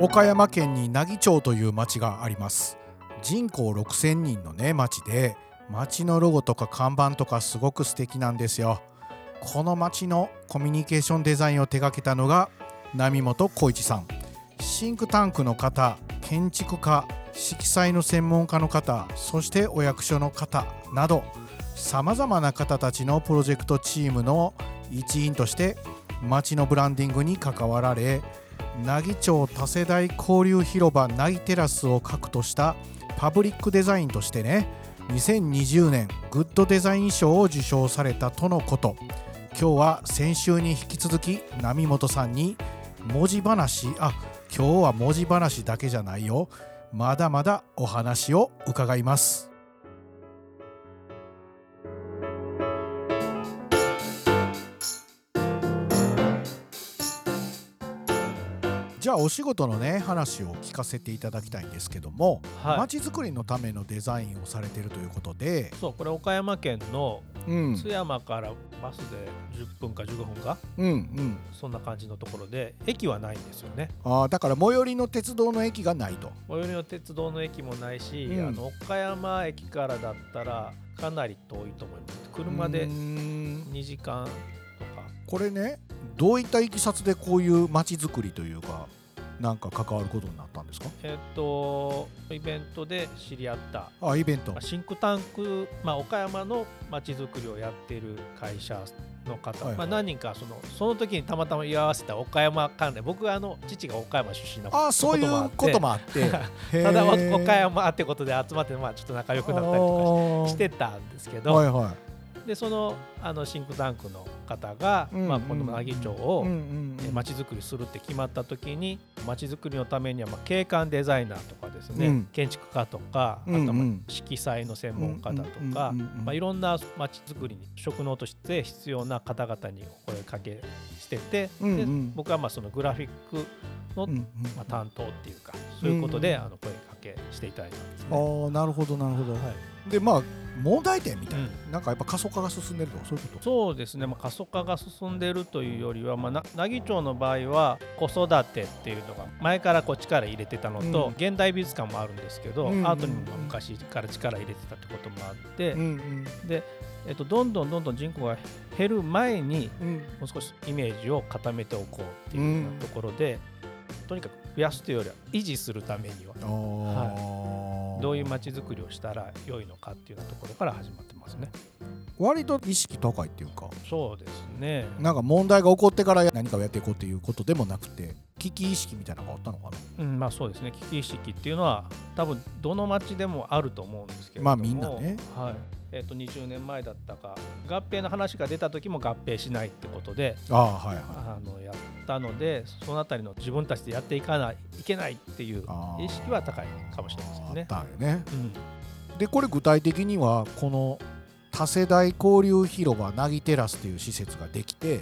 岡山県に奈義町という町があります。人口6000人のね町で町のロゴとか看板とかすごく素敵なんですよ。この町のコミュニケーションデザインを手掛けたのが波本浩一さん。シンクタンクの方建築家色彩の専門家の方そしてお役所の方などさまざまな方たちのプロジェクトチームの一員として町のブランディングに関わられ奈義町多世代交流広場奈義テラスを核としたパブリックデザインとしてね2020年グッドデザイン賞を受賞されたとのこと。今日は先週に引き続き波本さんに文字話あ今日は文字話だけじゃないよ。まだまだお話を伺います。じゃあお仕事のね話を聞かせていただきたいんですけどもはい。まち、づくりのためのデザインをされているということで、そうこれ岡山県のうん、津山からバスで10分か15分か？うんうん。そんな感じのところで駅はないんですよね。あーだから最寄りの鉄道の駅がないと。最寄りの鉄道の駅もないし、うん。あの岡山駅からだったらかなり遠いと思います。車でうーん。2時間とか。これねどういったいきさつでこういうまちづくりというかなんか関わることになったんですか？えっとイベントで知り合った。あイベント。まあシンクタンク、まあ、岡山のまちづくりをやっている会社の方、はいはい。まあ、何人かそのその時にたまたま居合わせた岡山関連僕はあの父が岡山出身のあそういうこともあって。ただ岡山ってことで集まって、まあ、ちょっと仲良くなったりとかししてたんですけど、はいはでそのあのシンクタンクの方が、うんまあ、この奈義町をいうんうんうん。まちづくりするって決まった時にまちづくりのためには、まあ、景観デザイナーとかですね、うん。建築家とか、うんうん。あとはまあ色彩の専門家だとか、うんうんうんうん。まあ、いろんなまちづくりに職能として必要な方々にお声かけしてて、うんうん。で僕はまあそのグラフィックの、うんうんまあ、担当っていうかそういうことで、あの声かけしていただいたんですね。ああなるほどなるほど、はい。でまあ問題点みたいな、うなんかやっぱ過疎化が進んでるとかそういうこと？そうですね、まあ、過疎化が進んでいるというよりは、まあ、な奈義町の場合は子育てっていうのが前からこう力入れてたのと、うん。現代美術館もあるんですけど、うんアートにも昔から力入れてたってこともあって、うんうん。でえっと、どんどんどんどん人口が減る前にうん。もう少しイメージを固めておこうっていうようなところで、とにかく増やすというよりは維持するためには。あー。どういう街づくりをしたら良いのかっていうところから始まってますね。割と意識高いっていうか。そうですね。なんか問題が起こってから何かをやっていこうっていうことでもなくて危機意識みたいなのがあったのかな。うん、まあそうですね。危機意識っていうのは多分どの町でもあると思うんですけれども。まあみんなね。はい。えっと20年前だったか合併の話が出た時も合併しないってことで。ああはいはい。あのやったのでそのあたりの自分たちでやっていかないいけないっていう意識は高いかもしれませんね。あったね。うん。でこれ具体的にはこの多世代交流広場なぎテラスっていう施設ができて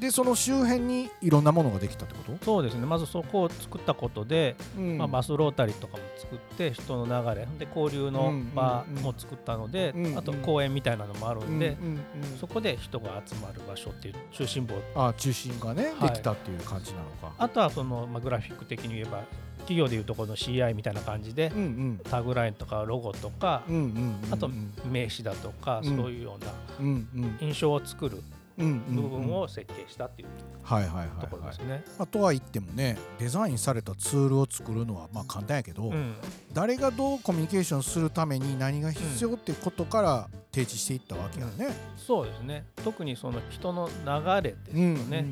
でその周辺にいろんなものができたってこと、そうですね。まずそこを作ったことで、うん。まあ、バスロータリーとかも作って人の流れで交流の場も作ったので、うんうん。あと公園みたいなのもあるんで、うんうんうん。そこで人が集まる場所っていう中心部をあ中心がね、はい。できたっていう感じなのか。あとはその、まあ、グラフィック的に言えば企業でいうとこの CI みたいな感じでうんうん。タグラインとかロゴとかうんうんうんうん。あと名刺だとかうん。そういうようなうんうん。印象を作るうんうん部分を設計したっていうところはいですね。あとは言ってもねデザインされたツールを作るのはまあ簡単やけど、うん誰がどうコミュニケーションするために何が必要ってことから提示していったわけやね。そうですね。特にその人の流れですよね。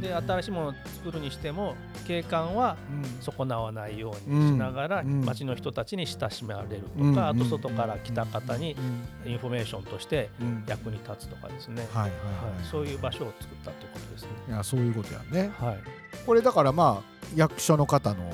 で新しいものを作るにしても景観は損なわないようにしながらうん街の人たちに親しまれるとうんかあと外から来た方にうんインフォメーションとしてうん。役に立つとかですね、はいはいはいはい、そういう場所を作ったということですね。いやそういうことやね。はい、これだからまあ役所の方の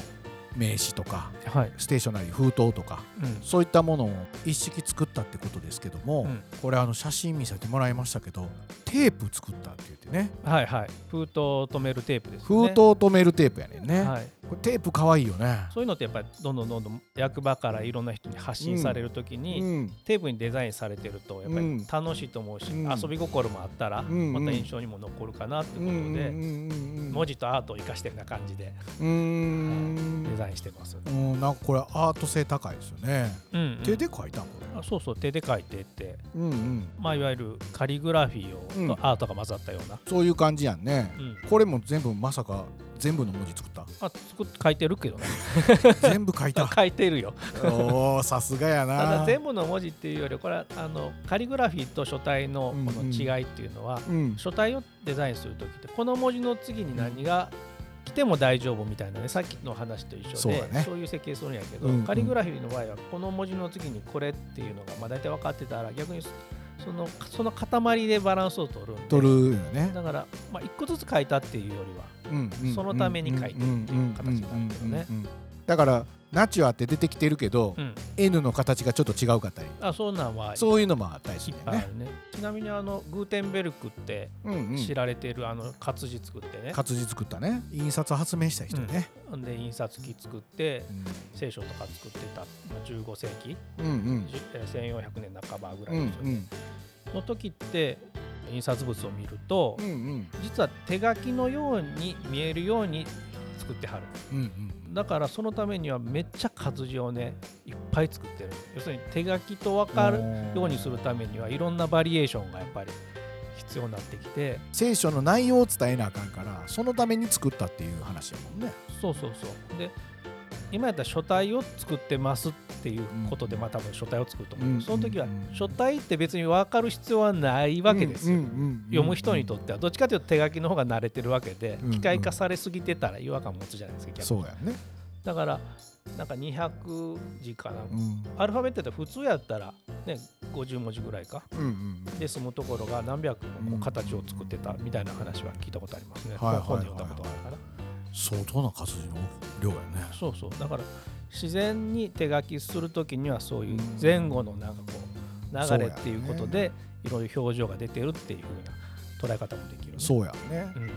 名刺とか、はい、ステーショナリー封筒とか、うん、そういったものを一式作ったってことですけども、うん、これあの写真見せてもらいましたけどテープ作ったって言ってね。はいはい。封筒を止めるテープですね。封筒を止めるテープやねんね、はい、これテープかわいいよね。そういうのってやっぱりどんどんどんどん役場からいろんな人に発信されるときに、うん、テープにデザインされてるとやっぱり楽しいと思うし、遊び心もあったらまた印象にも残るかなってことで文字とアートを生かしてるような感じでデザインしてます。うん。なんかこれアート性高いですよね、うんうん、手で書いたんこれあそうそう手で書いてって、うんうん。まあ、いわゆるカリグラフィーを、とアートが混ざったような。そういう感じやんね、うん、これも全部まさか全部の文字作った。あ作っ書いてるけどね。全部書いた。書いてるよ。おおさすがやな。ただ全部の文字っていうよりこれはあのカリグラフィーと書体のこの違いっていうのは、うん。うん、書体をデザインする時ってこの文字の次に何が来ても大丈夫みたいなねさっきの話と一緒でそう,、いう設計するんやけど、うんうん、カリグラフィーの場合はこの文字の次にこれっていうのがまあ大体分かってたら逆にそのその塊でバランスを取る取るよね。だから、まあ、1個ずつ書いたっていうよりは、そのために書いてるっていう形なんだけどねだからナチュアって出てきてるけど、うん、N の形がちょっと違うかったり。あそうなんはそういうのもあったりするね。ね。ちなみにあのグーテンベルクって知られてるあの活字作ってね。活字作ったね。印刷発明した人ね、うん、で印刷機作って、うん、聖書とか作ってた。15世紀、うんうん、1400年半ばぐらいですよね、うんうん。の時って印刷物を見ると、うんうん、実は手書きのように見えるように作ってはる、うんうん、だからそのためにはめっちゃ活字をねいっぱい作ってる。要するに手書きと分かるようにするためにはいろんなバリエーションがやっぱり必要になってきて。聖書の内容を伝えなあかんからそのために作ったっていう話やもんね。そうそうそう。で今やったら書体を作ってますっていうことで、まあ多分書体を作ると思う、その時は書体って別に分かる必要はないわけですよ、読む人にとってはどっちかというと手書きの方が慣れてるわけで、機械化されすぎてたら違和感持つじゃないですかそうやね。だからなんか200字かな、うん、アルファベットって普通やったら、ね、50文字ぐらいか、うんうん、で済むところが何百の形を作ってたみたいな話は聞いたことありますね、本で読んだことある。相当な活字の量やね。そうそう。だから自然に手書きする時にはそういう前後のなんかこう流れっていうことでいろいろ表情が出てるっていうふうな捉え方もできる、ね、そうやね、うん、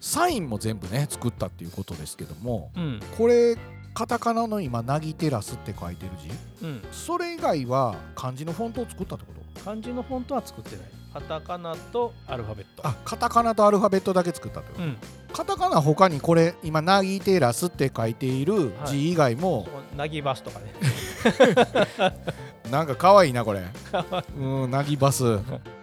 サインも全部ね作ったっていうことですけども、うん、これカタカナの今「なぎテラス」って書いてる字、うん、それ以外は漢字のフォントを作ったってこと？漢字のフォントは作ってない。カタカナとアルファベット。あカタカナとアルファベットだけ作ったってこと、うん、カタカナ他にこれ今「ナギテラス」って書いている字以外も、ナギバスとかね。なんか可愛いなこれ。うんナギバス。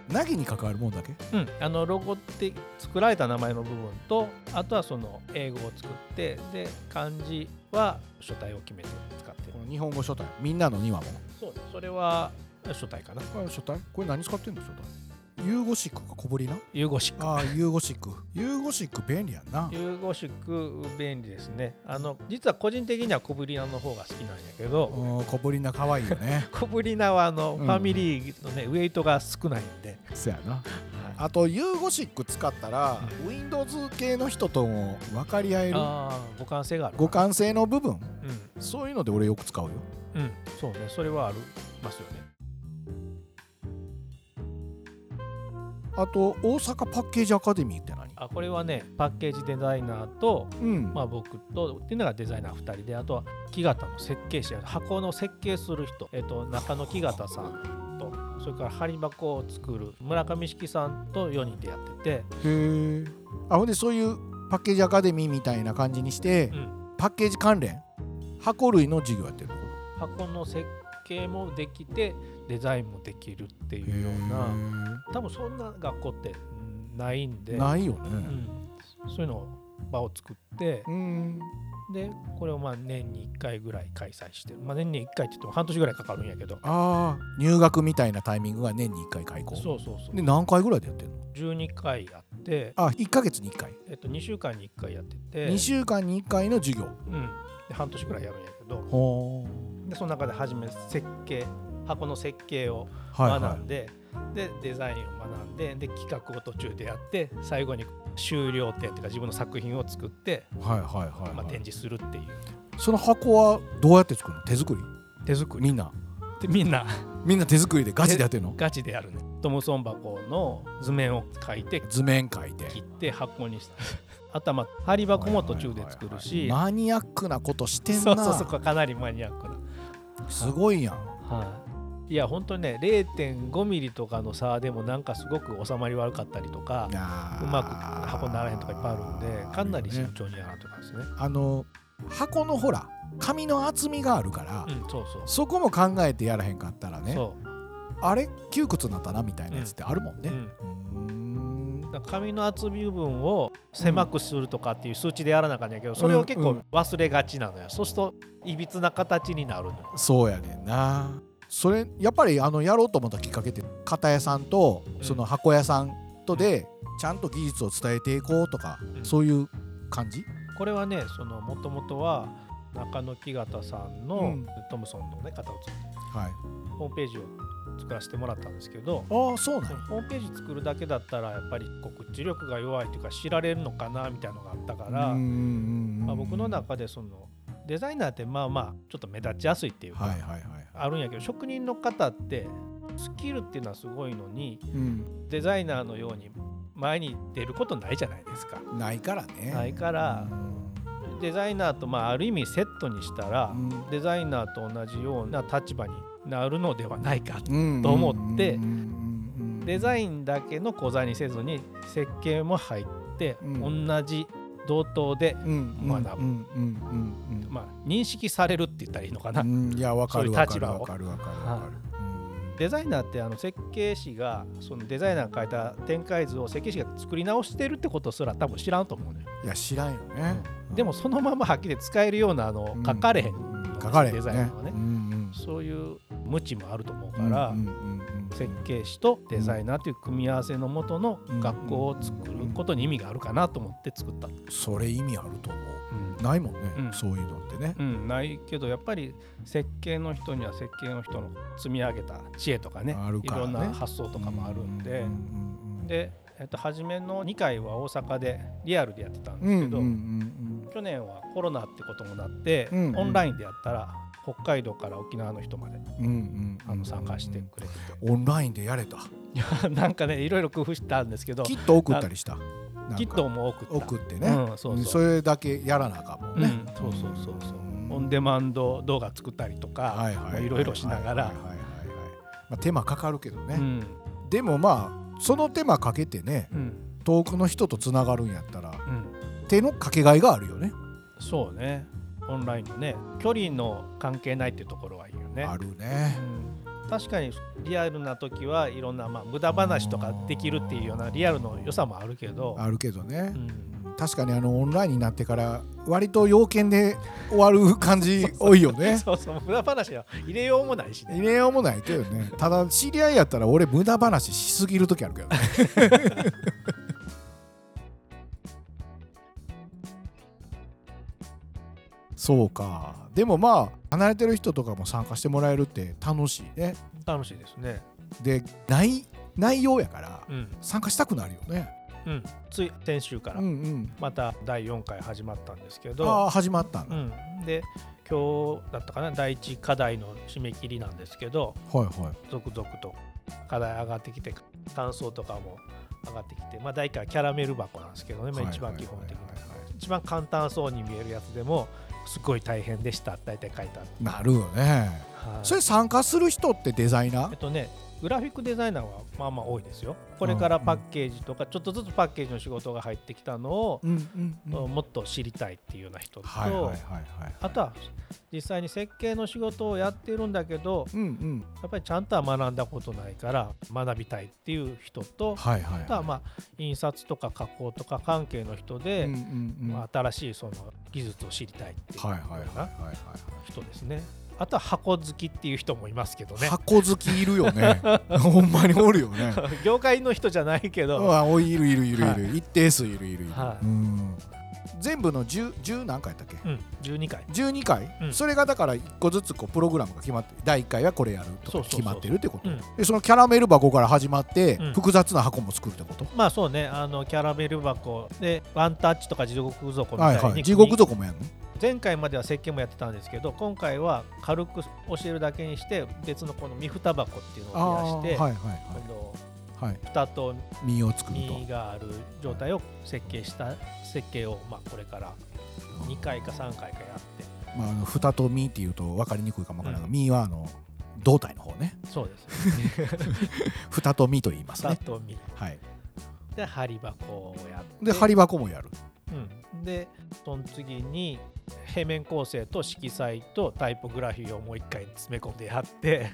ナギに関わるもんだけ？うんあのロゴって作られた名前の部分とあとはその英語を作ってで漢字は書体を決めて使ってる。日本語書体。みんなの2話もそうそれは書体かな。書体？これ何使ってんの書体？ユーゴシックが小ぶりな？ユーゴシックああユーゴシックユーゴシック便利やんな。游ゴシック便利ですね。あの実は個人的にはこぶりなの方が好きなんやけど。こぶりな可愛いよね。こぶりなはあの、ファミリーのねウェイトが少ないんで。そやな、はい、あと游ゴシック使ったら、うん、Windows 系の人とも分かり合える互換性がある互換性の部分、うん、そういうので俺よく使うよ。うん。そうね。それはありますよねあと大阪パッケージアカデミーって何？あこれはねパッケージデザイナーと、うん、まあ、僕とっていうのがデザイナー2人であとは木型の設計士箱の設計する人、えっと、中野木型さんとそれから針箱を作る村上式さんと4人でやってて。へえ。あほんでそういうパッケージアカデミーみたいな感じにして、うん、パッケージ関連？箱類の授業やってる箱の設計もできてデザインもできるっていうような多分そんな学校ってないんで。ないよね、うん、そういうのを場を作ってでこれをまあ年に1回ぐらい開催してまあ、年に1回って言っても半年ぐらいかかるんやけど。ああ入学みたいなタイミングが年に1回開講。そうそうそう。で何回ぐらいでやってるの？12回やって。あ1か月に1回。えっと2週間に1回やってて。2週間に1回の授業。うんで半年ぐらいやるんやけど。ほでその中で初め設計箱の設計を学んで、はい。はい、でデザインを学んでで企画を途中でやって最後に終了点というか自分の作品を作って、はいはいはい、まあ、展示するっていう。その箱はどうやって作るの？手作り？手作り。みんな？でみんな。みんな手作りでガチでやってるの？ガチでやるね。トムソン箱の図面を描いて図面描いて。切って箱にした頭張り箱も途中で作るし。マニアックなことしてんな。そうそうそうかなりマニアックな。すごいやん。はい。いや本当にね0.5ミリとかの差でもなんかすごく収まり悪かったりとかうまく箱にならへんとかいっぱいあるんでかなり慎重にやらんとかですねあの箱のほら紙の厚みがあるから、うん、そうそう。そこも考えてやらへんかったらねあれ窮屈になったなみたいなやつってあるもんね、紙の厚み部分を狭くするとかっていう数値でやらなかんやけど、それを結構忘れがちなのよ、そうするといびつな形になるのそうやねんな。それやっぱりあのやろうと思ったきっかけって型屋さんとその箱屋さんとでちゃんと技術を伝えていこうとか、うん、そういう感じ？これはねもともとは中野木形さんのトムソンの、ね、方を作って、はい、ホームページを作らせてもらったんですけどああそうなんホームページ作るだけだったらやっぱり告知力が弱いというか知られるのかなみたいなのがあったから、まあ、僕の中でそのデザイナーってまあまあちょっと目立ちやすいっていうかあるんやけど職人の方ってスキルっていうのはすごいのに、うん、デザイナーのように前に出ることないじゃないですか。ないからね。ないから、デザイナーとまあある意味セットにしたら、デザイナーと同じような立場になるのではないかと思ってデザインだけの講座にせずに設計も入って同じ同等で学ぶ。まあ認識されるって言ったらいいのかな、いや分かる分かる分かる分かるデザイナーってあの設計士がそのデザイナーが書いた展開図を設計士が作り直してるってことすら多分知らんと思うねいや知らんよね、うん、でもそのままはっきり使えるようなあの書かれへん、うん、書かれへん、ね、デザイナーはね、うんうん、そういう無知もあると思うから、設計士とデザイナーという組み合わせのもとの学校を作ることに意味があるかなと思って作った、それ意味あると思う、うん、ないもんね、うん、そういうのってね、うん、ないけどやっぱり設計の人には設計の人の積み上げた知恵とかね、ね、いろんな発想とかもあるんで、で、えっと、初めの2回は大阪でリアルでやってたんですけど、去年はコロナってこともなって、オンラインでやったら北海道から沖縄の人まで、うんうん、あの参加してくれてて。オンラインでやれた。い やなんかねいろいろ工夫したんですけどキット送ったりした。キットも送った。送ってね、うん、そうそれだけやらなあかんもんね、うん、そうそうそうそう。オンデマンド動画作ったりとかいろいろしながら。手間かかるけどね、うん、でもまあその手間かけてね、遠くの人とつながるんやったら、手のかけがいがあるよね。そうねオンラインのね距離の関係ないっていうところはいいよね。あるね、うん、確かにリアルな時はいろんな、まあ、無駄話とかできるっていうようなリアルの良さもあるけど。あるけどね、うん、確かにあのオンラインになってから割と要件で終わる感じ多いよね。そうそう無駄話は入れようもないしね。入れようもないけどね。ただ知り合いやったら俺無駄話しすぎる時あるけどね そうか。でもまあ離れてる人とかも参加してもらえるって楽しいね。楽しいですね。で内内容やから参加したくなるよね、うん、つい先週からまた第4回始まったんですけど、ああ始まったんだ、うん、で今日だったかな第1課題の締め切りなんですけど、はいはい、続々と課題上がってきて感想とかも上がってきて、まあ、第1回キャラメル箱なんですけどね、まあ、一番基本的な、一番簡単そうに見えるやつでもすごい大変でした大体書いてある。なるよね、はい、それ参加する人ってデザイナー？えっとねグラフィックデザイナーはまあまあ多いですよ。これからパッケージとかちょっとずつパッケージの仕事が入ってきたのをもっと知りたいっていうような人とあとは実際に設計の仕事をやってるんだけどやっぱりちゃんとは学んだことないから学びたいっていう人とあとはまあ印刷とか加工とか関係の人で新しいその技術を知りたいっていうような人ですね。あとは箱好きっていう人もいますけどね。箱好きいるよね。ほんまにおるよね。業界の人じゃないけど。あいるいるいるいる、はい、一定数いるいるいる、はい、うん。全部の 10, 10何回やったっけ、うん、12回。12回、うん、それがだから1個ずつこうプログラムが決まって第1回はこれやるとか決まってるってこと？でそのキャラメル箱から始まって、複雑な箱も作るってこと？まあそうねあのキャラメル箱でワンタッチとか地獄底みたいに、はいはい、地獄底もやるの？前回までは設計もやってたんですけど今回は軽く教えるだけにして別のこの三蓋箱っていうのを増やして、はいはいはい、今度はい、蓋と身を作ると。身がある状態を設計した設計を、まあ、これから2回か3回かやって、まあ、あの蓋と身っていうと分かりにくいかもわからないが、うん、身はあの胴体の方ね。そうです。蓋と身と言いますね。蓋と身。はい。で針箱をやって。で針箱もやる。うん。でその次に平面構成と色彩とタイポグラフィーをもう一回詰め込んでやって。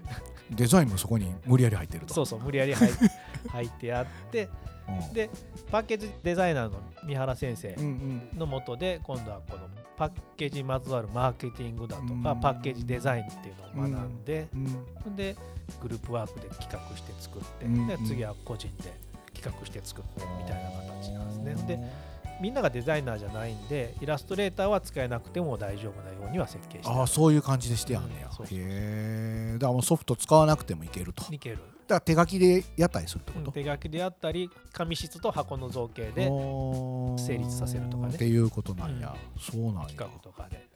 デザインもそこに無理やり入ってると。そうそう無理やり入入ってやって。でパッケージデザイナーの三原先生のもとで今度はこのパッケージにまつわるマーケティングだとかパッケージデザインっていうのを学んででグループワークで企画して作ってで次は個人で企画して作ってみたいな形なんですね。でみんながデザイナーじゃないんでイラストレーターは使えなくても大丈夫なようには設計してああそういう感じでしてやんねや、うん、へえだからもうソフト使わなくてもいけると。いける。だから手書きでやったりするってこと、うん、手書きでやったり紙質と箱の造形で成立させるとかね。っていうことなんや、うん、そうなんや。企画とかで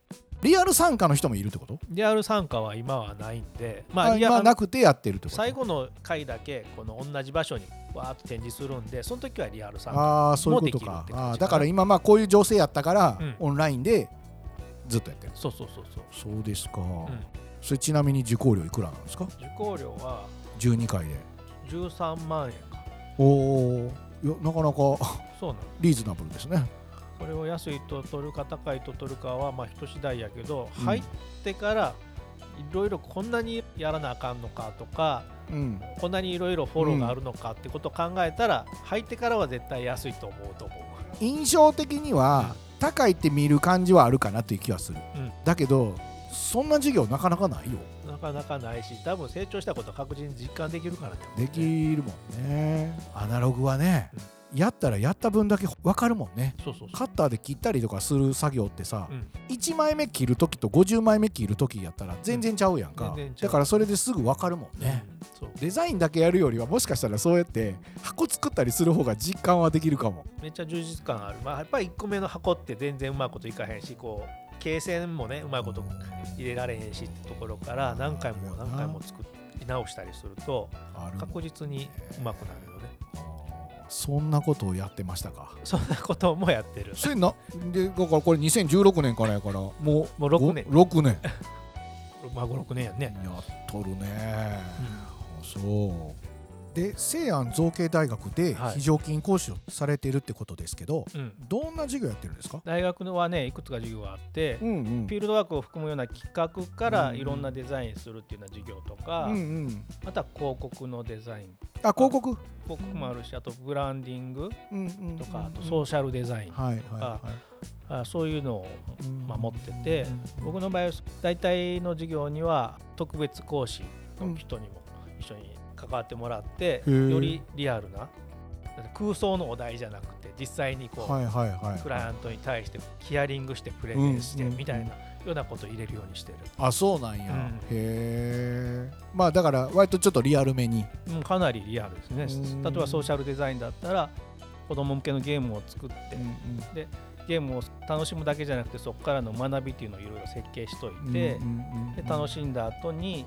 リアル参加の人もいるってこと？リアル参加は今はないんでまあ今なくてやってるってこと？最後の回だけこの同じ場所にわーっと展示するんでその時はリアル参加ああそういうことか。あだから今まあこういう情勢やったから、うん、オンラインでずっとやってる。そうそうそうそう。そうですか、うん、それちなみに受講料いくらなんですか？受講料は12回で。13万円か。おおなかなかリーズナブルですねこれを安いと取るか高いと取るかはまあ人次第やけど、うん、入ってからいろいろこんなにやらなあかんのかとか、うん、こんなにいろいろフォローがあるのかってことを考えたら、入ってからは絶対安いと思うと思う。印象的には、高いって見る感じはあるかなという気はする、だけどそんな授業なかなかないよ。なかなかないし多分成長したこと確実に実感できるからね。できるもんね。アナログはね、うんやったらやった分だけ分かるもんね。カッターで切ったりとかする作業ってさ、うん、1枚目切る時と50枚目切る時やったら全然ちゃうやんか、う。ん、だからそれですぐ分かるもんね、うん、デザインだけやるよりはもしかしたらそうやって箱作ったりする方が実感はできるかも。めっちゃ充実感ある。まあやっぱり1個目の箱って全然うまいこといかへんしこう形線もねうまいこと入れられへんしってところから何回も何回も作り直したりすると確実にうまくなるよねそんなことをやってましたか？そんなこともやってる。それなでだからこれ2016年からやからもうもう6年。6年。まあ56年やね。やっとるね、うん、そうで西安造形大学で非常勤講師をされているってことですけど、はいうん、どんな授業やってるんですか？大学のはねいくつか授業があって、うんうん、フィールドワークを含むような企画からいろんなデザインするっていうような授業とか、うんうん、あとは広告のデザイン。あ広告？広告もあるしあとブランディングとか、あとソーシャルデザインとか、はいはい。はい、そういうのを守ってて、僕の場合は大体の授業には特別講師の人にも一緒に関わってもらってよりリアルな空想のお題じゃなくて実際にこう、はいはいはい、クライアントに対してヒアリングしてプレゼンしてみたいなようなことを入れるようにしてる、あそうなんや、うん、へえまあだから割とちょっとリアルめに、うん、かなりリアルですね。例えばソーシャルデザインだったら子供向けのゲームを作って、うんうん、でゲームを楽しむだけじゃなくてそこからの学びっていうのをいろいろ設計しといて、で楽しんだ後に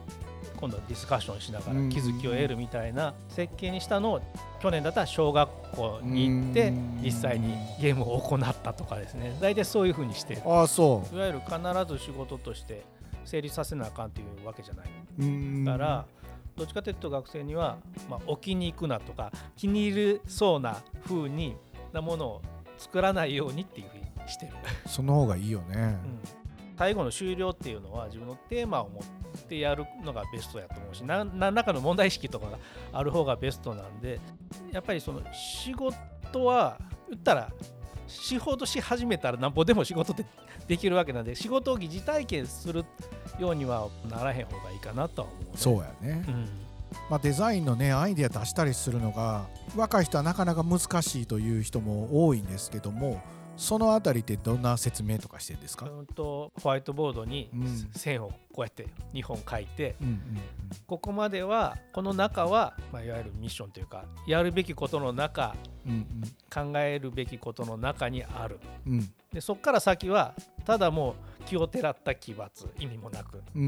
今度はディスカッションしながら気づきを得るみたいな設計にしたのを去年だったら小学校に行って実際にゲームを行ったとかですね。大体そういうふうにしてあそう。いわゆる必ず仕事として成立させなあかんっていうわけじゃない。からどっちかというと学生には、まあ、置きに行くなとか気に入るそうな風になものを作らないようにっていうふうにしてる。その方がいいよね、うん、最後の終了っていうのは自分のテーマを持ってやるのがベストやと思うし何らかの問題意識とかがある方がベストなんでやっぱりその仕事は言ったら仕事し始めたらなんぼでも仕事ってできるわけなんで仕事を疑似体験するようにはならへん方がいいかなとは思う、ね、そうやね、うん。まあ、デザインのねアイデア出したりするのが若い人はなかなか難しいという人も多いんですけどもそのあたりってどんな説明とかしてるんですか、うんと、ホワイトボードに線をこうやって2本書いて、ここまではこの中は、まあ、いわゆるミッションというかやるべきことの中、うんうん、考えるべきことの中にある、うん、でそこから先はただもう気をてらった奇抜意味もなく、うんうん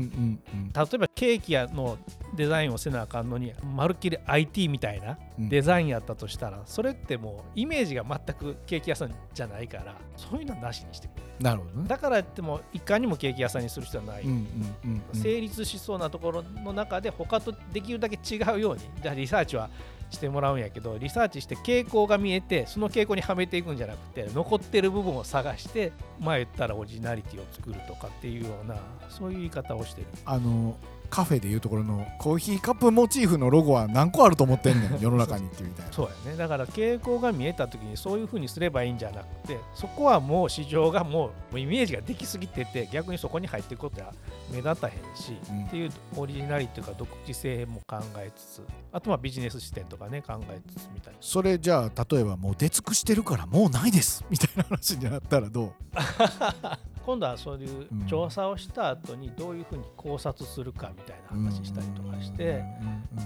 うん、例えばケーキ屋のデザインをせなあかんのにまるっきり IT みたいなデザインやったとしたら、それってもうイメージが全くケーキ屋さんじゃないからそういうのはなしにしてくれなるほど、ね、だから言ってもいかにもケーキ屋さんにする必要はない、うんうん、成立しそうなところの中で他とできるだけ違うようにじゃあリサーチはしてもらうんやけどリサーチして傾向が見えてその傾向にはめていくんじゃなくて残ってる部分を探してまあ言ったらオリジナリティを作るとかっていうようなそういう言い方をしてる。あのカフェでいうところのコーヒーカップモチーフのロゴは何個あると思ってんねん？世の中にっていうみたいな。そうやね。だから傾向が見えた時にそういうふうにすればいいんじゃなくてそこはもう市場がもうイメージができすぎてて逆にそこに入っていくことは目立たへんし、うん、っていうオリジナリティというか独自性も考えつつあとはビジネス視点とかね考えつつみたいな。それじゃあ例えばもう出尽くしてるからもうないですみたいな話になったらどう？今度はそういう調査をした後にどういうふうに考察するかみたいな話したりとかして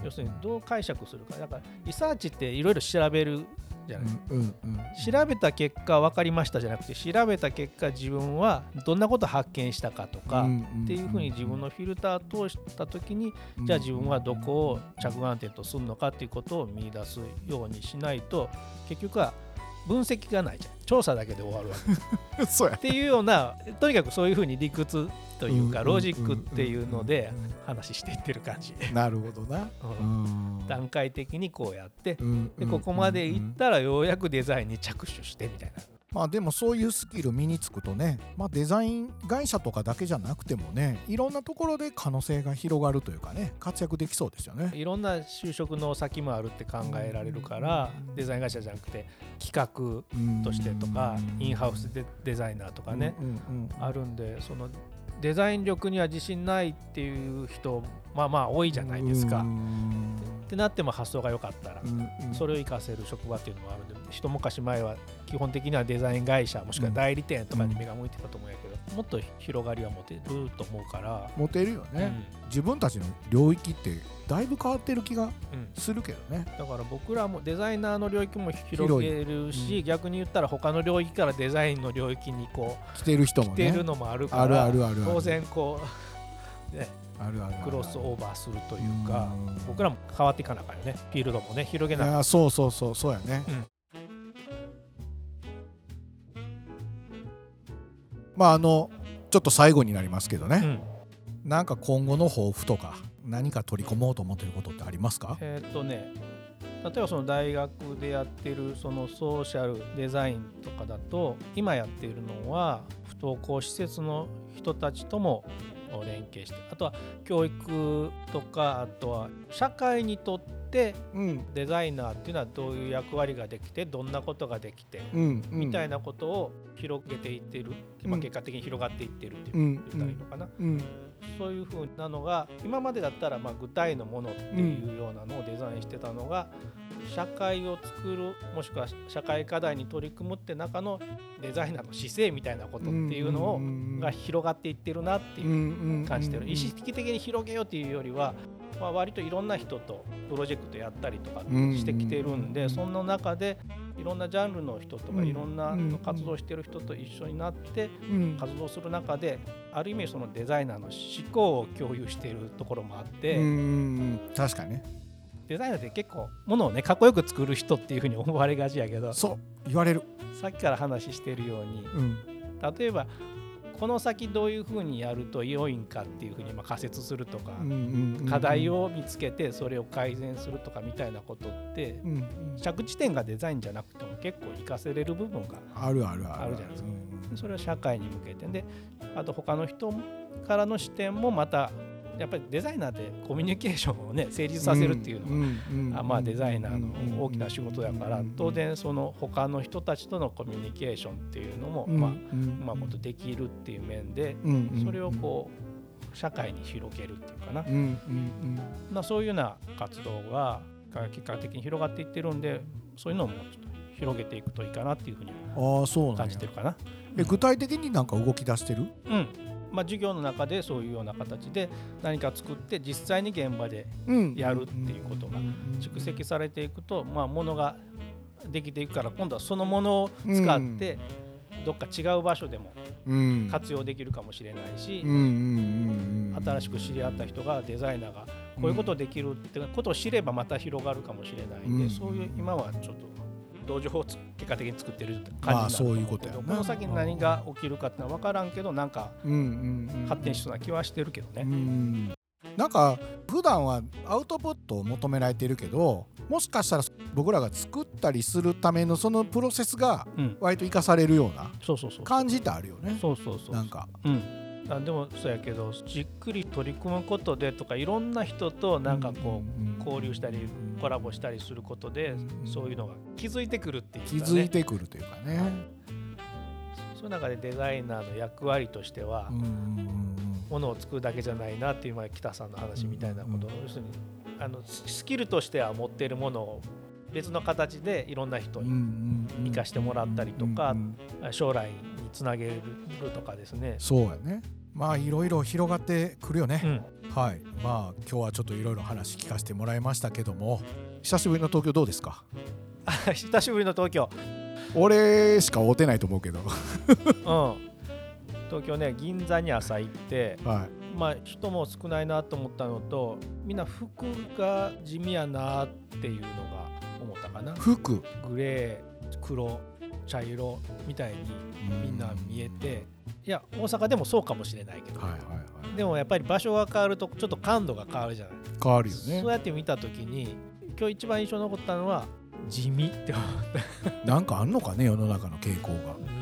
要するにどう解釈するかだからリサーチっていろいろ調べるじゃない、調べた結果分かりましたじゃなくて調べた結果自分はどんなこと発見したかとか、っていうふうに自分のフィルターを通した時に、じゃあ自分はどこを着眼点とするのかっていうことを見出すようにしないと結局は分析がないじゃん。調査だけで終わるわけ。そうや。っていうようなとにかくそういうふうに理屈というかロジックっていうので話していってる感じ。なるほどな、うん、段階的にこうやってでここまでいったらようやくデザインに着手してみたいなまあでもそういうスキル身につくとね、まあ、デザイン会社とかだけじゃなくてもねいろんなところで可能性が広がるというかね活躍できそうですよね。いろんな就職の先もあるって考えられるからデザイン会社じゃなくて企画としてとかインハウスでデザイナーとかねあるんでそのデザイン力には自信ないっていう人まあまあ多いじゃないですか。ってなっても発想が良かったら、それを活かせる職場っていうのもあるんで一昔前は基本的にはデザイン会社もしくは代理店とかに目が向いてたと思うんやけど、もっと広がりは持てると思うから持てるよね、自分たちの領域ってだいぶ変わってる気がするけどね、だから僕らもデザイナーの領域も広げるし、逆に言ったら他の領域からデザインの領域にこう来てる人も、ね、来てるのもあるからあるあるある。当然こうねクロスオーバーするというか僕らも変わっていかなかよね。フィールドもね広げないそうそうそうそうやね、うん、まああのちょっと最後になりますけどね、うん、なんか今後の抱負とか何か取り込もうと思ってることってありますか？えっとね例えばその大学でやってるそのソーシャルデザインとかだと今やっているのは不登校施設の人たちとも連携してあとは教育とかあとは社会にとってデザイナーっていうのはどういう役割ができてどんなことができて、みたいなことを広げていってる、まあ、結果的に広がっていってるって言ったらいいのかな。そういうふうなのが今までだったらま具体のものっていうようなのをデザインしてたのが、社会を作るもしくは社会課題に取り組むって中のデザイナーの姿勢みたいなことっていうのをが広がっていってるなっていう感じてる。意識的に広げようっていうよりは、まあ、割といろんな人とプロジェクトやったりとかしてきてるんでその中でいろんなジャンルの人とかいろんな活動してる人と一緒になって活動する中である意味そのデザイナーの思考を共有しているところもあって確かにねデザイナーって結構ものをねかっこよく作る人っていうふうに思われがちやけどそう言われる。さっきから話してるように、うん、例えばこの先どういうふうにやると良いんかっていうふうにま仮説するとか、課題を見つけてそれを改善するとかみたいなことって、着地点がデザインじゃなくても結構活かせれる部分があるあるあるじゃないですか。それは社会に向けて。であと他の人からの視点もまたやっぱりデザイナーってコミュニケーションをね 成立させるっていうのは、まあデザイナーの大きな仕事だから当然その他の人たちとのコミュニケーションっていうのも、まあうまいことできるっていう面で、それをこう社会に広げるっていうかな、まあ、そういうような活動が結果的に広がっていってるんでそういうのをもうちょっと広げていくといいかなっていうふうに感じてるかな。え具体的になんか動き出してる、うんまあ、授業の中でそういうような形で何か作って実際に現場でやるっていうことが蓄積されていくと、まあ、ものができていくから今度はそのものを使ってどっか違う場所でも活用できるかもしれないし新しく知り合った人がデザイナーがこういうことできるってことを知ればまた広がるかもしれないんで、そういう今はちょっと同時法を結果的に作ってる感じなんだ。そういうことやこの先に何が起きるかってのは分からんけどなんか発展しそうな気はしてるけどね。なんか普段はアウトプットを求められているけどもしかしたら僕らが作ったりするためのそのプロセスが割と生かされるような感じってあるよね。そうそうそう。なんか、うんあでもそうやけどじっくり取り組むことでとかいろんな人となんかこう交流したりコラボしたりすることでそういうのが気づいてくるっていうか、ね、気づいてくるというかね。そういう中でデザイナーの役割としてはものを作るだけじゃないなっていう前北さんの話みたいなこと。要するにあのスキルとしては持っているものを別の形でいろんな人に生かしてもらったりとか将来につなげるとかですね。そうやねまあいろいろ広がってくるよね、うん、はい。まあ今日はちょっといろいろ話聞かせてもらいましたけども。久しぶりの東京どうですか？久しぶりの東京。俺しか会うてないと思うけど。うん。東京ね銀座に朝行って、はい、まあ人も少ないなと思ったのとみんな服が地味やなっていうのが思ったかな。服？グレー黒茶色みたいにみんな見えていや大阪でもそうかもしれないけど、はいはいはい、でもやっぱり場所が変わるとちょっと感度が変わるじゃない。変わるよね。そうやって見た時に今日一番印象残ったのは地味って思った。なんかあんのかね世の中の傾向が。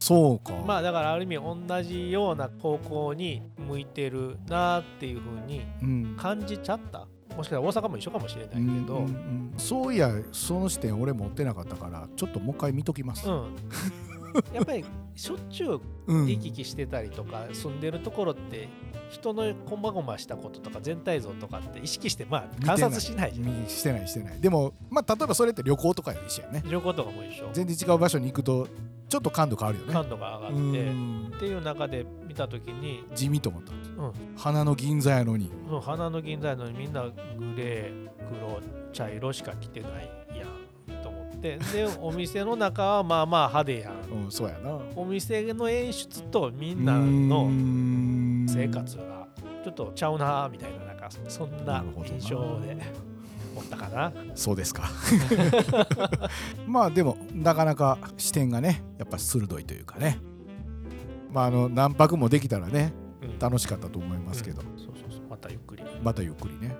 そうかまあだからある意味同じような方向に向いてるなっていうふうに感じちゃった、うん、もしかしたら大阪も一緒かもしれないけど、うんうんうん、そういやその視点俺持ってなかったからちょっともう一回見ときます、うん、やっぱりしょっちゅう行き来してたりとか、住んでるところって人のこまごましたこととか全体像とかって意識してまあ観察しないじゃん。してないしてない。でもまあ例えばそれって旅行とかよ一緒やね。旅行とかも一緒。全然違う場所に行くとちょっと感度変わるよね。感度が上がってっていう中で見た時に地味と思った、うん、花の銀座やのに、うん、花の銀座やのにみんなグレー黒茶色しか着てないって。でお店の中はまあまあ派手やん、うん、そうやな。お店の演出とみんなの生活がちょっとちゃうなみたいななんかそんな印象で。思ったかな。そうですか。まあでもなかなか視点がねやっぱ鋭いというかね。まああの何泊もできたらね、うん、楽しかったと思いますけど、うん、そうそうそう。またゆっくり。またゆっくりね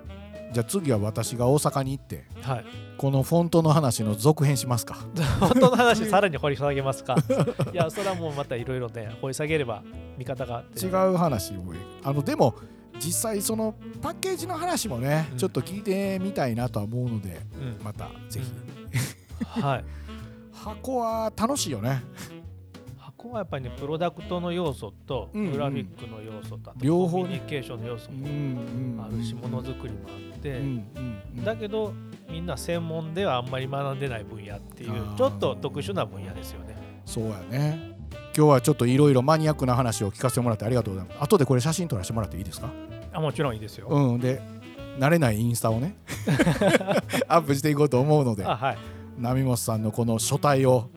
じゃあ次は私が大阪に行って、はい、このフォントの話の続編しますか。フォントの話さらに掘り下げますか。いやそれはもうまたいろいろね掘り下げれば見方が違う話を。あのでも実際そのパッケージの話もね、うん、ちょっと聞いてみたいなとは思うので、うん、またぜひ、うん、はい。箱は楽しいよね箱はやっぱりねプロダクトの要素とグラフィックの要素と、両方コミュニケーションの要素もあるしものづくりもあって、だけどみんな専門ではあんまり学んでない分野っていうちょっと特殊な分野ですよね。そうやね。今日はちょっといろいろマニアックな話を聞かせてもらってありがとうございます。後でこれ写真撮らせてもらっていいですか？あもちろんいいですよ。うん、で慣れないインスタをね アップしていこうと思うので、はい、波本さんのこの書体を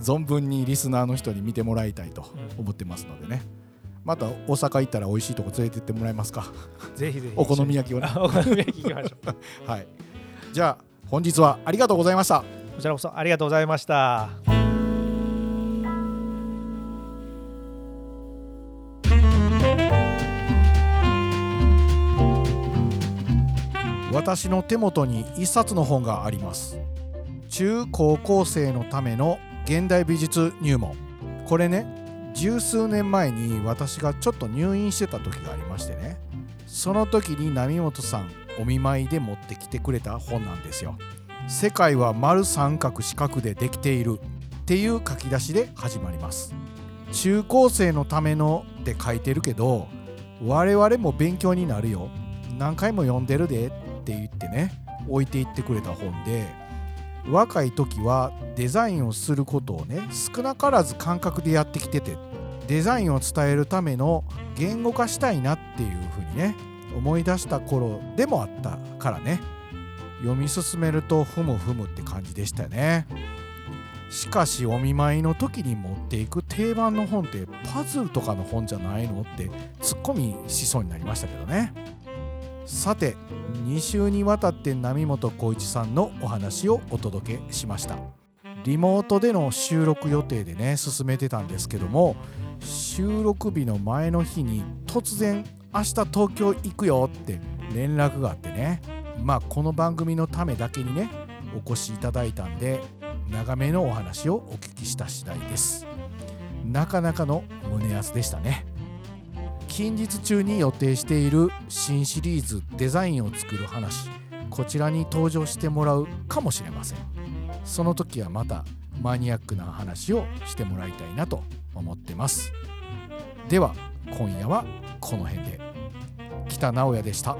存分にリスナーの人に見てもらいたいと思ってますのでね、また大阪行ったら美味しいとこ連れてってもらえますか。ぜひぜひ。お好み焼きをね。お好み焼き行きましょう。はい。じゃあ本日はありがとうございました。こちらこそありがとうございました。私の手元に一冊の本があります。中高校生のための現代美術入門。これね十数年前に私がちょっと入院してた時がありましてね。その時に波本さんお見舞いで持ってきてくれた本なんですよ。世界は丸三角四角でできている。っていう書き出しで始まります。中高生のためのって書いてるけど我々も勉強になるよ。何回も読んでるでって言ってね置いていってくれた本で若い時はデザインをすることをね少なからず感覚でやってきててデザインを伝えるための言語化したいなっていうふうにね思い出した頃でもあったからね。読み進めるとふむふむって感じでしたね。しかしお見舞いの時に持っていく定番の本ってパズルとかの本じゃないのってツッコミしそうになりましたけどね。さて2週にわたって波本浩一さんのお話をお届けしました。リモートでの収録予定でね進めてたんですけども収録日の前の日に突然明日東京行くよって連絡があってねまあこの番組のためだけにねお越しいただいたんで長めのお話をお聞きした次第です。なかなかの胸安でしたね。近日中に予定している新シリーズデザインを作る話こちらに登場してもらうかもしれません。その時はまたマニアックな話をしてもらいたいなと思ってます。では今夜はこの辺で。北直哉でした。